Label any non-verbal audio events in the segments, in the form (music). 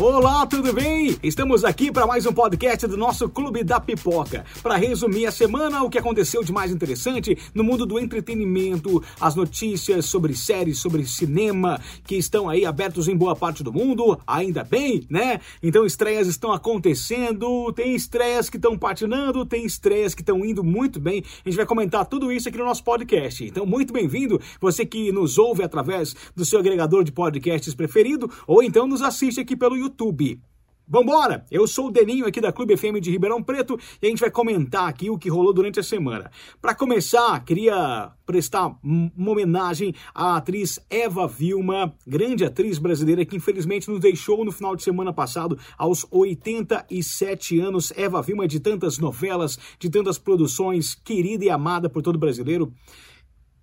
Olá, tudo bem? Estamos aqui para mais um podcast do nosso Clube da Pipoca. Para resumir a semana, o que aconteceu de mais interessante no mundo do entretenimento, as notícias sobre séries, sobre cinema que estão aí abertos em boa parte do mundo, ainda bem, né? Então estreias estão acontecendo, tem estreias que estão patinando, tem estreias que estão indo muito bem. A gente vai comentar tudo isso aqui no nosso podcast. Então, muito bem-vindo, você que nos ouve através do seu agregador de podcasts preferido ou então nos assiste aqui pelo YouTube. Vambora! Eu sou o Deninho aqui da Clube FM de Ribeirão Preto e a gente vai comentar aqui o que rolou durante a semana. Para começar, queria prestar uma homenagem à atriz Eva Vilma, grande atriz brasileira que infelizmente nos deixou no final de semana passado aos 87 anos. Eva Vilma de tantas novelas, de tantas produções, querida e amada por todo brasileiro.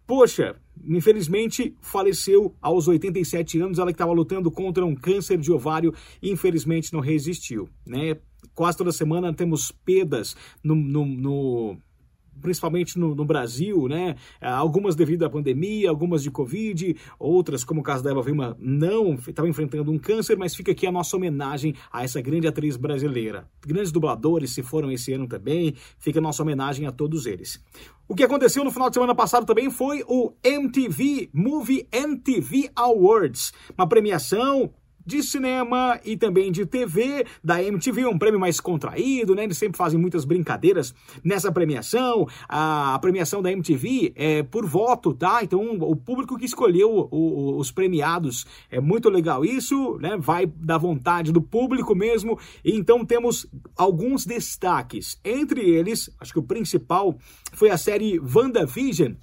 Poxa, infelizmente faleceu aos 87 anos, ela que estava lutando contra um câncer de ovário infelizmente não resistiu, né? Quase toda semana temos perdas no, no, no principalmente no, no, Brasil, né? Algumas devido à pandemia, algumas de Covid, outras, como o caso da Eva Vilma, não estava enfrentando um câncer, mas fica aqui a nossa homenagem a essa grande atriz brasileira. Grandes dubladores se foram esse ano também, fica a nossa homenagem a todos eles. O que aconteceu no final de semana passado também foi o MTV Movie MTV Awards, uma premiação de cinema e também de TV da MTV, um prêmio mais contraído, né? Eles sempre fazem muitas brincadeiras nessa premiação. A, premiação da MTV é por voto, tá? Então o público que escolheu o, o, os premiados é muito legal isso, né? Vai da vontade do público mesmo. Então temos alguns destaques. Entre eles, acho que o principal foi a série WandaVision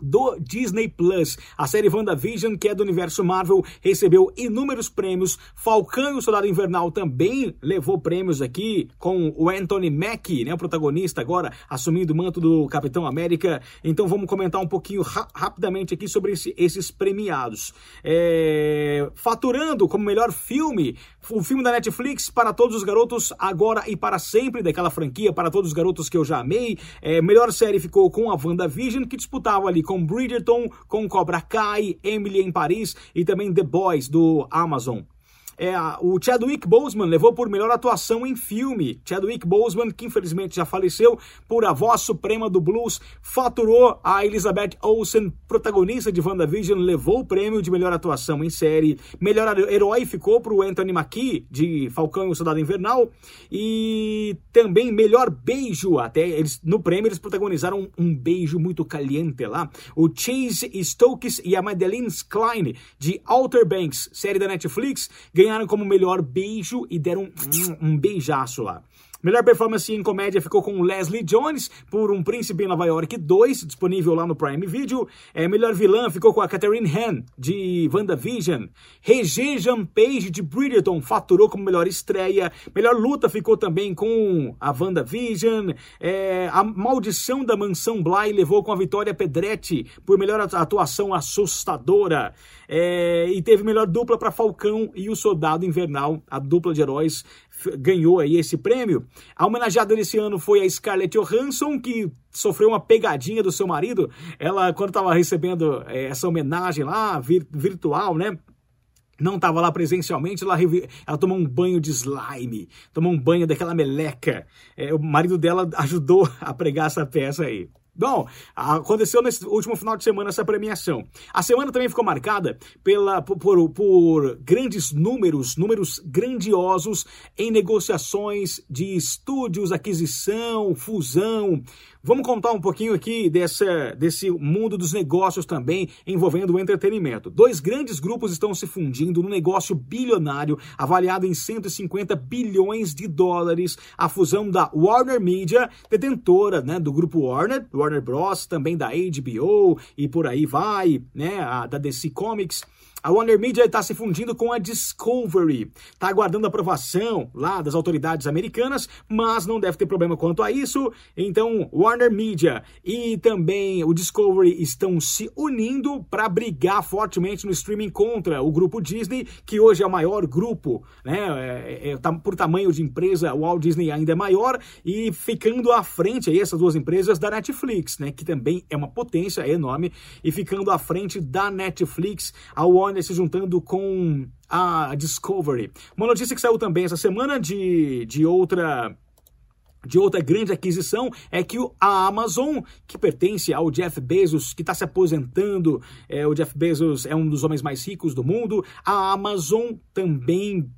do Disney Plus. A série WandaVision, que é do universo Marvel, recebeu inúmeros prêmios. Falcão e o Soldado Invernal também levou prêmios aqui, com o Anthony Mackie, né, o protagonista agora, assumindo o manto do Capitão América. Então vamos comentar um pouquinho ra rapidamente aqui sobre esse, esses premiados. É, faturando como melhor filme, o filme da Netflix para todos os garotos, agora e para sempre, daquela franquia, para todos os garotos que eu já amei. É, melhor série ficou com a WandaVision, que disputava ali com Bridgerton, com Cobra Kai, Emily em Paris e também The Boys do Amazon. É, o Chadwick Boseman levou por melhor atuação em filme. Chadwick Boseman, que infelizmente já faleceu, por a voz suprema do blues, faturou a Elizabeth Olsen, protagonista de WandaVision, levou o prêmio de melhor atuação em série. Melhor herói ficou para o Anthony Mackie, de Falcão e o Soldado Invernal. E também melhor beijo, até eles, no prêmio eles protagonizaram um, um beijo muito caliente lá. O Chase Stokes e a Madeline Klein, de Outer Banks, série da Netflix, ganharam ganharam como melhor beijo e deram um, beijaço lá. Melhor performance em comédia ficou com Leslie Jones por Um Príncipe em Nova York 2, disponível lá no Prime Video. É, melhor vilã ficou com a Catherine Han, de WandaVision. Regé Jean Page, de Bridgerton, faturou como melhor estreia. Melhor luta ficou também com a WandaVision. É, a Maldição da Mansão Bly levou com a Vitória Pedretti por melhor atuação assustadora. É, e teve melhor dupla para Falcão e o Soldado Invernal, a dupla de heróis ganhou aí esse prêmio. A homenageada desse ano foi a Scarlett Johansson, que sofreu uma pegadinha do seu marido. Ela, quando estava recebendo é, essa homenagem lá, vir, virtual, né? Não estava lá presencialmente, ela, ela, tomou um banho de slime, tomou um banho daquela meleca. É, o marido dela ajudou (laughs) a pregar essa peça aí. Bom, aconteceu nesse último final de semana essa premiação. A semana também ficou marcada pela, por, por, grandes números, números grandiosos em negociações de estúdios, aquisição, fusão. Vamos contar um pouquinho aqui dessa, desse mundo dos negócios também envolvendo o entretenimento. Dois grandes grupos estão se fundindo num negócio bilionário avaliado em 150 bilhões de dólares. A fusão da Warner Media, detentora né, do grupo Warner, Warner Bros., também da HBO e por aí vai, né, a, da DC Comics a Warner Media está se fundindo com a Discovery. Está aguardando aprovação lá das autoridades americanas, mas não deve ter problema quanto a isso. Então, Warner Media e também o Discovery estão se unindo para brigar fortemente no streaming contra o grupo Disney, que hoje é o maior grupo, né? É, é, é por tamanho de empresa, o Walt Disney ainda é maior e ficando à frente aí essas duas empresas da Netflix, né? Que também é uma potência enorme e ficando à frente da Netflix, a Warner se juntando com a Discovery. Uma notícia que saiu também essa semana de, de outra de outra grande aquisição é que a Amazon, que pertence ao Jeff Bezos, que está se aposentando, é, o Jeff Bezos é um dos homens mais ricos do mundo, a Amazon também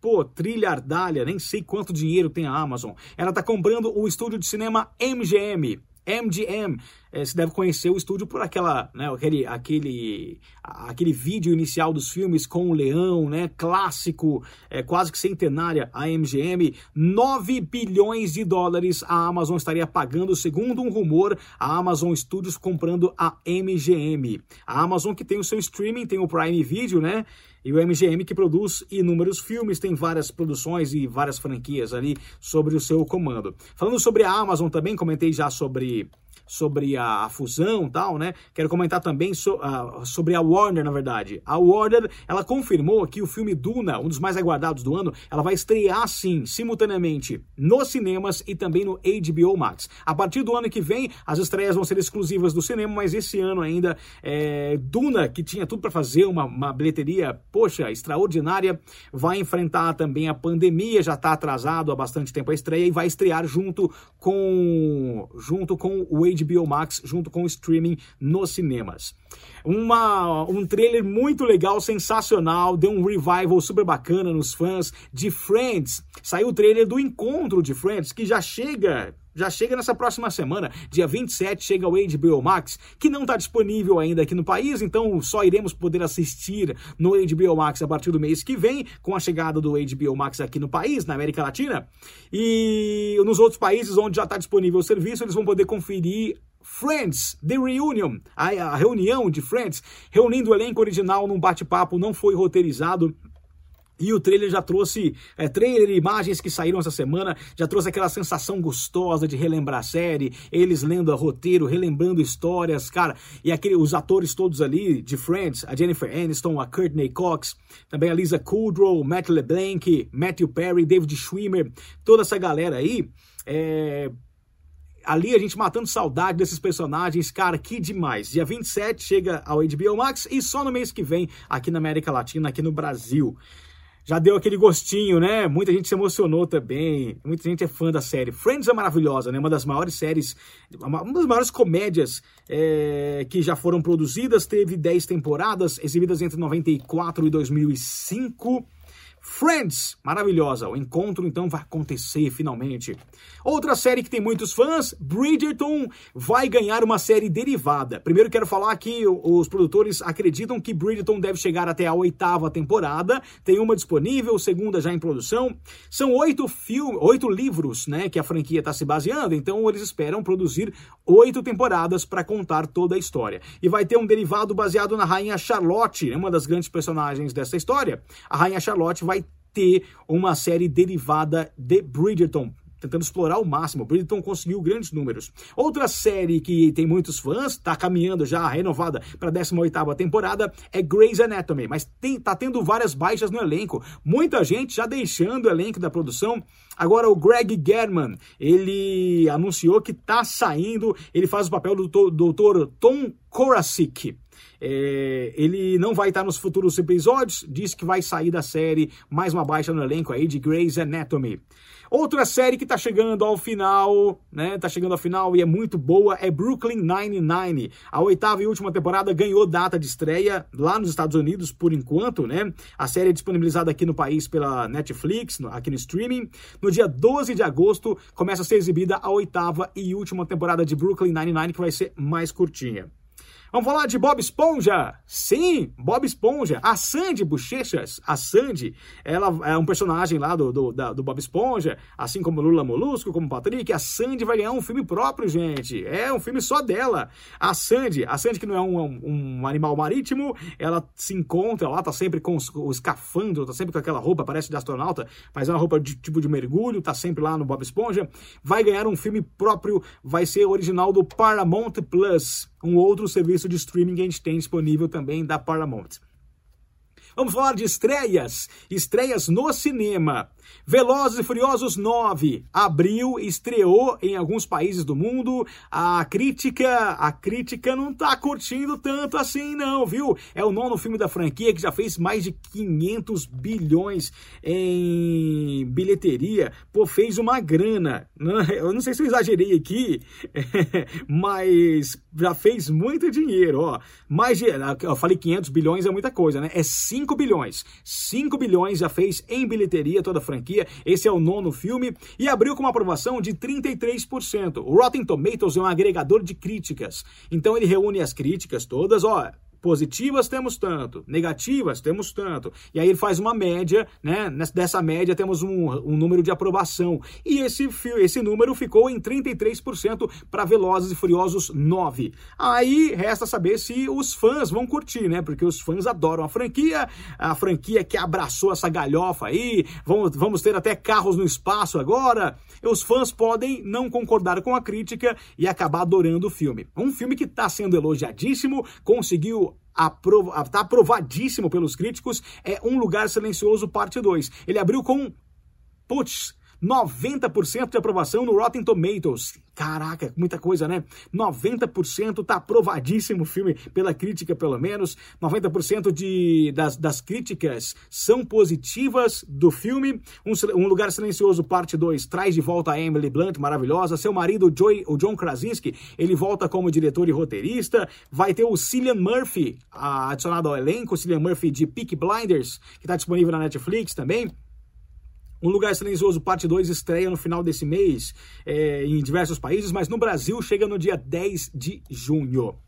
pô, trilhardália, nem sei quanto dinheiro tem a Amazon. Ela está comprando o estúdio de cinema MGM. MGM, é, você deve conhecer o estúdio por aquela, né, aquele, aquele, aquele vídeo inicial dos filmes com o leão, né, clássico, é, quase que centenária, a MGM, 9 bilhões de dólares a Amazon estaria pagando, segundo um rumor, a Amazon Studios comprando a MGM. A Amazon que tem o seu streaming, tem o Prime Video, né, e o MGM que produz inúmeros filmes, tem várias produções e várias franquias ali sobre o seu comando. Falando sobre a Amazon também, comentei já sobre sobre a, fusão tal, né? Quero comentar também so, uh, sobre a Warner, na verdade. A Warner, ela confirmou que o filme Duna, um dos mais aguardados do ano, ela vai estrear, sim, simultaneamente nos cinemas e também no HBO Max. A partir do ano que vem, as estreias vão ser exclusivas do cinema, mas esse ano ainda, é, Duna, que tinha tudo para fazer uma, uma bilheteria, poxa, extraordinária, vai enfrentar também a pandemia, já está atrasado há bastante tempo a estreia e vai estrear junto com, junto com o HBO HBO Max junto com o streaming nos cinemas. Uma, um trailer muito legal, sensacional, deu um revival super bacana nos fãs de Friends. Saiu o trailer do encontro de Friends, que já chega já chega nessa próxima semana, dia 27, chega o HBO Max, que não está disponível ainda aqui no país, então só iremos poder assistir no HBO Max a partir do mês que vem, com a chegada do HBO Max aqui no país, na América Latina. E nos outros países onde já está disponível o serviço, eles vão poder conferir Friends, The Reunion, a, reunião de Friends, reunindo o elenco original num bate-papo, não foi roteirizado e o trailer já trouxe, é, trailer imagens que saíram essa semana, já trouxe aquela sensação gostosa de relembrar a série, eles lendo a roteiro, relembrando histórias, cara, e aquele, os atores todos ali de Friends, a Jennifer Aniston, a Courtney Cox, também a Lisa Kudrow, Matt LeBlanc, Matthew Perry, David Schwimmer, toda essa galera aí, é, ali a gente matando saudade desses personagens, cara, que demais. Dia 27 chega ao HBO Max e só no mês que vem aqui na América Latina, aqui no Brasil já deu aquele gostinho, né? Muita gente se emocionou também. Muita gente é fã da série. Friends é maravilhosa, né? Uma das maiores séries, uma, das maiores comédias é, que já foram produzidas. Teve 10 temporadas, exibidas entre 94 e 2005. Friends, maravilhosa. O encontro então vai acontecer finalmente. Outra série que tem muitos fãs, Bridgerton, vai ganhar uma série derivada. Primeiro quero falar que os produtores acreditam que Bridgerton deve chegar até a oitava temporada. Tem uma disponível, segunda já em produção. São oito filmes, oito livros, né, que a franquia está se baseando. Então eles esperam produzir oito temporadas para contar toda a história. E vai ter um derivado baseado na rainha Charlotte, uma das grandes personagens dessa história. A rainha Charlotte vai ter uma série derivada de Bridgerton tentando explorar ao máximo. Bridgerton conseguiu grandes números. Outra série que tem muitos fãs, está caminhando já renovada para a 18ª temporada, é Grey's Anatomy, mas tem, tá tendo várias baixas no elenco. Muita gente já deixando o elenco da produção. Agora o Greg German, ele anunciou que está saindo, ele faz o papel do doutor Tom Korasik. É, ele não vai estar nos futuros episódios, diz que vai sair da série, mais uma baixa no elenco aí de Grey's Anatomy. Outra série que tá chegando ao final, né? Tá chegando ao final e é muito boa é Brooklyn Nine-Nine. A oitava e última temporada ganhou data de estreia lá nos Estados Unidos por enquanto, né? A série é disponibilizada aqui no país pela Netflix, aqui no streaming. No dia 12 de agosto começa a ser exibida a oitava e última temporada de Brooklyn Nine-Nine, que vai ser mais curtinha. Vamos falar de Bob Esponja? Sim, Bob Esponja. A Sandy Bochechas, a Sandy, ela é um personagem lá do, do, da, do Bob Esponja, assim como Lula Molusco, como Patrick. A Sandy vai ganhar um filme próprio, gente. É um filme só dela. A Sandy, a Sandy que não é um, um animal marítimo, ela se encontra lá, tá sempre com o escafandro, tá sempre com aquela roupa, parece de astronauta, mas é uma roupa de tipo de mergulho, tá sempre lá no Bob Esponja. Vai ganhar um filme próprio, vai ser original do Paramount Plus um outro serviço de streaming que a gente tem disponível também da Paramount. Vamos falar de estreias, estreias no cinema. Velozes e Furiosos 9 abriu, estreou em alguns países do mundo. A crítica, a crítica não tá curtindo tanto assim não, viu? É o nono filme da franquia que já fez mais de 500 bilhões em bilheteria. Pô, fez uma grana. Eu não sei se eu exagerei aqui, (laughs) mas já fez muito dinheiro, ó. Mais de, eu falei 500 bilhões é muita coisa, né? É 5 bilhões. 5 bilhões já fez em bilheteria toda a franquia franquia. Esse é o nono filme e abriu com uma aprovação de 33%. O Rotten Tomatoes é um agregador de críticas. Então ele reúne as críticas todas, ó, Positivas temos tanto, negativas temos tanto. E aí ele faz uma média, né? Dessa média temos um, um número de aprovação. E esse, esse número ficou em 33% para Velozes e Furiosos 9. Aí resta saber se os fãs vão curtir, né? Porque os fãs adoram a franquia, a franquia que abraçou essa galhofa aí. Vamos, vamos ter até carros no espaço agora. Os fãs podem não concordar com a crítica e acabar adorando o filme. Um filme que está sendo elogiadíssimo, conseguiu está aprovadíssimo pelos críticos, é Um Lugar Silencioso, parte 2. Ele abriu com, putz, 90% de aprovação no Rotten Tomatoes. Caraca, muita coisa, né? 90% tá aprovadíssimo o filme pela crítica, pelo menos. 90% de, das, das críticas são positivas do filme. Um, um, Lugar Silencioso, parte 2, traz de volta a Emily Blunt, maravilhosa. Seu marido, Joy, o John Krasinski, ele volta como diretor e roteirista. Vai ter o Cillian Murphy adicionado ao elenco, o Cillian Murphy de Peak Blinders, que está disponível na Netflix também. Um Lugar Silencioso Parte 2 estreia no final desse mês é, em diversos países, mas no Brasil chega no dia 10 de junho.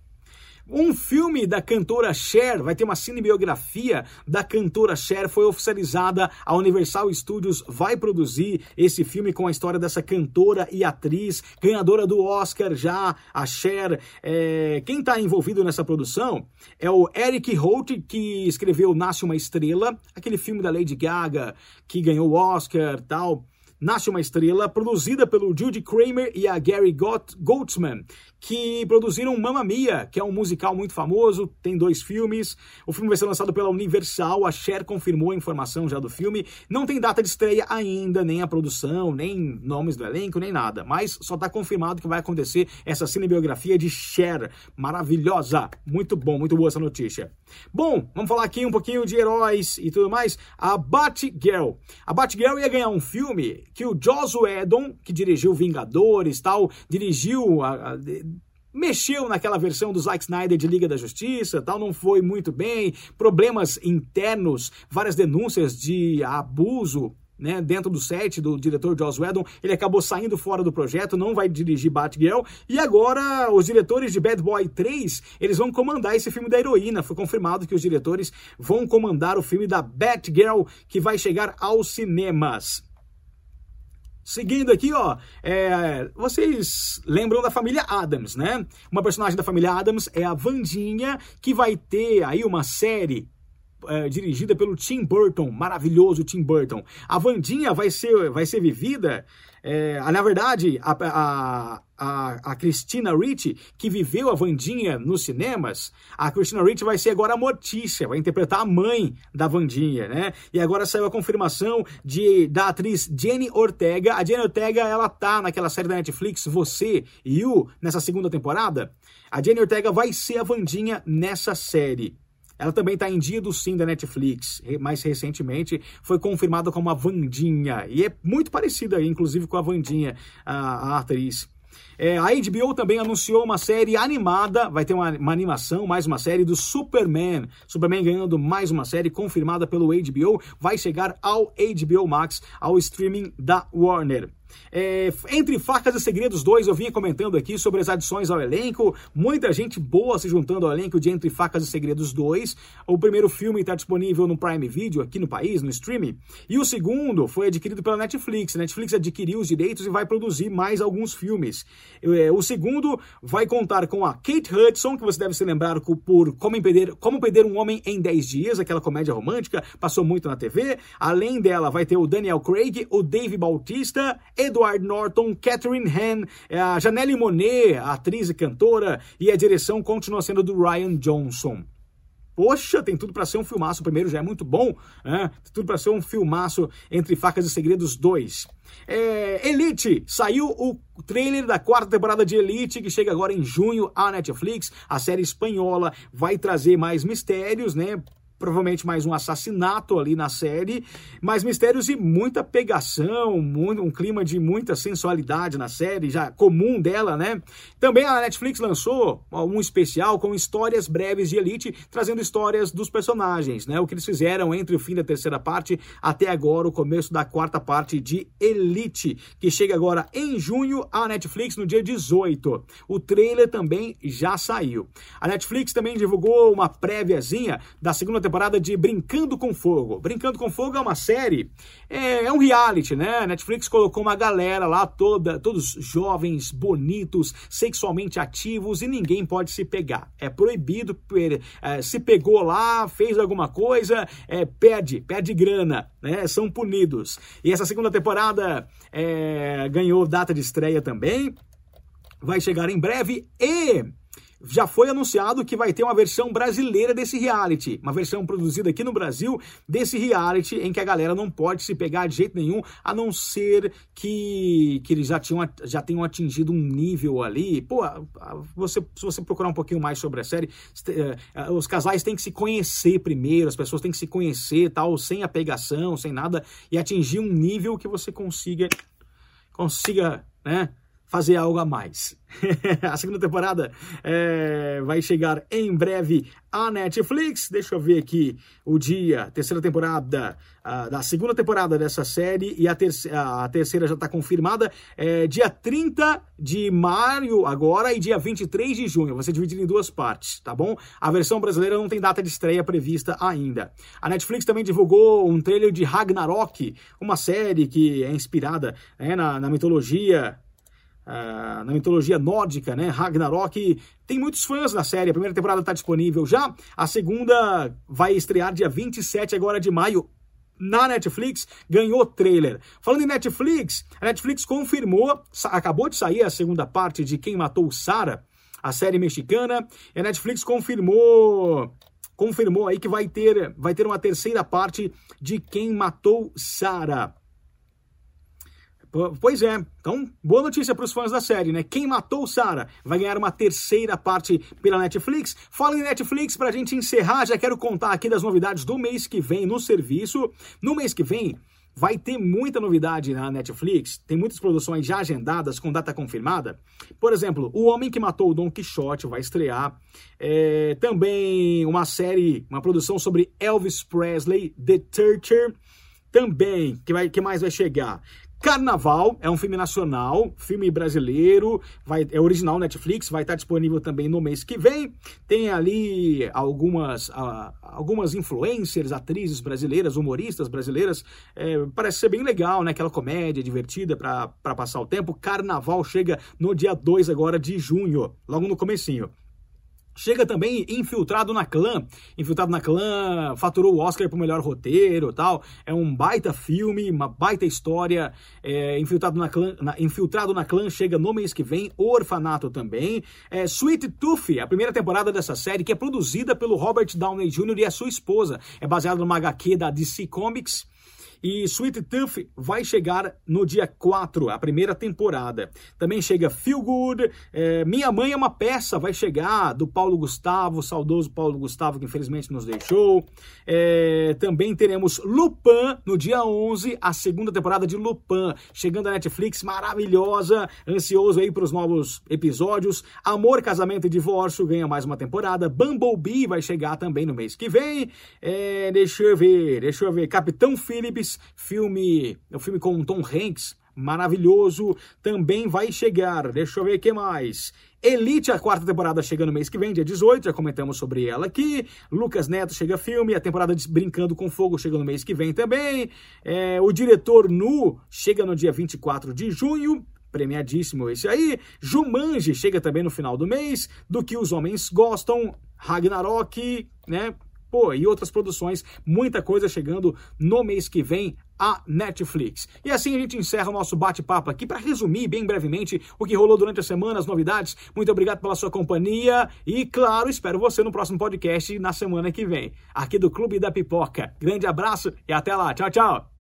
Um filme da cantora Cher, vai ter uma cinebiografia da cantora Cher, foi oficializada. A Universal Studios vai produzir esse filme com a história dessa cantora e atriz, ganhadora do Oscar já, a Cher. É, quem está envolvido nessa produção é o Eric Holt, que escreveu Nasce uma Estrela, aquele filme da Lady Gaga que ganhou o Oscar tal. Nasce uma Estrela, produzida pelo Judy Kramer e a Gary Goldsman, que produziram Mamma Mia, que é um musical muito famoso, tem dois filmes. O filme vai ser lançado pela Universal, a Cher confirmou a informação já do filme. Não tem data de estreia ainda, nem a produção, nem nomes do elenco, nem nada, mas só está confirmado que vai acontecer essa cinebiografia de Cher. Maravilhosa! Muito bom, muito boa essa notícia. Bom, vamos falar aqui um pouquinho de heróis e tudo mais. A Batgirl. A Batgirl ia ganhar um filme que o Joss Whedon, que dirigiu Vingadores tal, dirigiu a, a mexeu naquela versão do Zack Snyder de Liga da Justiça, tal, não foi muito bem, problemas internos, várias denúncias de abuso né, dentro do set do diretor Joss Whedon, ele acabou saindo fora do projeto, não vai dirigir Batgirl, e agora os diretores de Bad Boy 3, eles vão comandar esse filme da heroína, foi confirmado que os diretores vão comandar o filme da Batgirl, que vai chegar aos cinemas. Seguindo aqui, ó, é, vocês lembram da família Adams, né? Uma personagem da família Adams é a Vandinha, que vai ter aí uma série é, dirigida pelo Tim Burton, maravilhoso Tim Burton. A Vandinha vai ser, vai ser vivida, é, na verdade, a, a, a, a Christina Ricci, que viveu a Vandinha nos cinemas, a Christina Ricci vai ser agora a Mortícia, vai interpretar a mãe da Vandinha, né? E agora saiu a confirmação de, da atriz Jenny Ortega. A Jenny Ortega, ela tá naquela série da Netflix, Você e o nessa segunda temporada. A Jenny Ortega vai ser a Vandinha nessa série. Ela também está em dia do sim da Netflix. Mais recentemente foi confirmada como a Vandinha. E é muito parecida, inclusive, com a Vandinha, a, a atriz. É, a HBO também anunciou uma série animada, vai ter uma, uma, animação, mais uma série do Superman. Superman ganhando mais uma série confirmada pelo HBO, vai chegar ao HBO Max, ao streaming da Warner. É, entre Facas e Segredos 2, eu vinha comentando aqui sobre as adições ao elenco. Muita gente boa se juntando ao elenco de Entre Facas e Segredos 2. O primeiro filme está disponível no Prime Video aqui no país, no streaming. E o segundo foi adquirido pela Netflix. A Netflix adquiriu os direitos e vai produzir mais alguns filmes. É, o segundo vai contar com a Kate Hudson, que você deve se lembrar por Como Perder, Como Perder um Homem em 10 Dias, aquela comédia romântica, passou muito na TV. Além dela, vai ter o Daniel Craig, o Dave Bautista, Edward Norton, Catherine Han, é, a Janelle Monet, atriz e cantora, e a direção continua sendo do Ryan Johnson. Poxa, tem tudo para ser um filmaço. O primeiro já é muito bom, né? Tem tudo para ser um filmaço entre Facas e Segredos 2. É, Elite, saiu o trailer da quarta temporada de Elite, que chega agora em junho à Netflix. A série espanhola vai trazer mais mistérios, né? Provavelmente mais um assassinato ali na série, mais mistérios e muita pegação, um clima de muita sensualidade na série, já comum dela, né? Também a Netflix lançou um especial com histórias breves de Elite, trazendo histórias dos personagens, né? O que eles fizeram entre o fim da terceira parte até agora, o começo da quarta parte de Elite, que chega agora em junho à Netflix no dia 18. O trailer também já saiu. A Netflix também divulgou uma préviazinha da segunda temporada temporada de Brincando com Fogo. Brincando com Fogo é uma série, é, é um reality, né? Netflix colocou uma galera lá toda, todos jovens, bonitos, sexualmente ativos e ninguém pode se pegar. É proibido, é, se pegou lá, fez alguma coisa, é, perde, perde grana, né? São punidos. E essa segunda temporada é, ganhou data de estreia também. Vai chegar em breve e já foi anunciado que vai ter uma versão brasileira desse reality, uma versão produzida aqui no Brasil desse reality em que a galera não pode se pegar de jeito nenhum, a não ser que, que eles já, tinham, já tenham atingido um nível ali. Pô, você, se você procurar um pouquinho mais sobre a série, eh, eh, os casais têm que se conhecer primeiro, as pessoas têm que se conhecer, tal, sem apegação, sem nada, e atingir um nível que você consiga, consiga, né? Fazer algo a mais. (laughs) a segunda temporada é, vai chegar em breve à Netflix. Deixa eu ver aqui o dia, terceira temporada, uh, da segunda temporada dessa série, e a, terceira, a terceira já está confirmada. É, dia 30 de maio agora e dia 23 de junho. Vai ser dividido em duas partes, tá bom? A versão brasileira não tem data de estreia prevista ainda. A Netflix também divulgou um trailer de Ragnarok, uma série que é inspirada né, na, na mitologia Uh, na mitologia nórdica, né? Ragnarok. Tem muitos fãs na série. A primeira temporada está disponível já. A segunda vai estrear dia 27 agora de maio na Netflix, ganhou trailer. Falando em Netflix, a Netflix confirmou, acabou de sair a segunda parte de Quem Matou Sarah, a série mexicana, e a Netflix confirmou confirmou aí que vai ter vai ter uma terceira parte de Quem Matou Sarah. Pois é, então boa notícia para os fãs da série, né? Quem matou Sarah vai ganhar uma terceira parte pela Netflix. Fala em Netflix para a gente encerrar, já quero contar aqui das novidades do mês que vem no serviço. No mês que vem vai ter muita novidade na Netflix, tem muitas produções já agendadas com data confirmada. Por exemplo, O Homem que Matou o Don Quixote vai estrear. É, também uma série, uma produção sobre Elvis Presley, The Teacher. Também, que, vai, que mais vai chegar? Carnaval é um filme nacional, filme brasileiro, vai, é original Netflix, vai estar disponível também no mês que vem. Tem ali algumas, uh, algumas influencers, atrizes brasileiras, humoristas brasileiras. É, parece ser bem legal, né? Aquela comédia divertida para passar o tempo. Carnaval chega no dia 2 agora de junho, logo no comecinho. Chega também infiltrado na clã. Infiltrado na clã, faturou o Oscar pro melhor roteiro tal. É um baita filme, uma baita história. É, infiltrado, na clã, na, infiltrado na clã chega no mês que vem. Orfanato também. É, Sweet Tooth, a primeira temporada dessa série, que é produzida pelo Robert Downey Jr. e a sua esposa. É baseado numa HQ da DC Comics. E Sweet Tooth vai chegar no dia 4, a primeira temporada. Também chega Feel Good, é, Minha Mãe é uma Peça, vai chegar, do Paulo Gustavo, saudoso Paulo Gustavo, que infelizmente nos deixou. É, também teremos Lupin no dia 11, a segunda temporada de Lupin, chegando à Netflix, maravilhosa, ansioso aí para os novos episódios. Amor, Casamento e Divórcio ganha mais uma temporada. Bumblebee vai chegar também no mês que vem. É, deixa eu ver, deixa eu ver. Capitão Phillips filme, um filme com Tom Hanks, maravilhoso, também vai chegar. Deixa eu ver o que mais. Elite, a quarta temporada chega no mês que vem, dia 18, já comentamos sobre ela aqui. Lucas Neto chega filme, a temporada de Brincando com Fogo chega no mês que vem também. É, o diretor Nu chega no dia 24 de junho premiadíssimo esse aí. Jumanji chega também no final do mês, do que os homens gostam, Ragnarok, né? Pô, e outras produções, muita coisa chegando no mês que vem a Netflix. E assim a gente encerra o nosso bate-papo aqui para resumir bem brevemente o que rolou durante a semana, as novidades. Muito obrigado pela sua companhia e, claro, espero você no próximo podcast na semana que vem, aqui do Clube da Pipoca. Grande abraço e até lá. Tchau, tchau.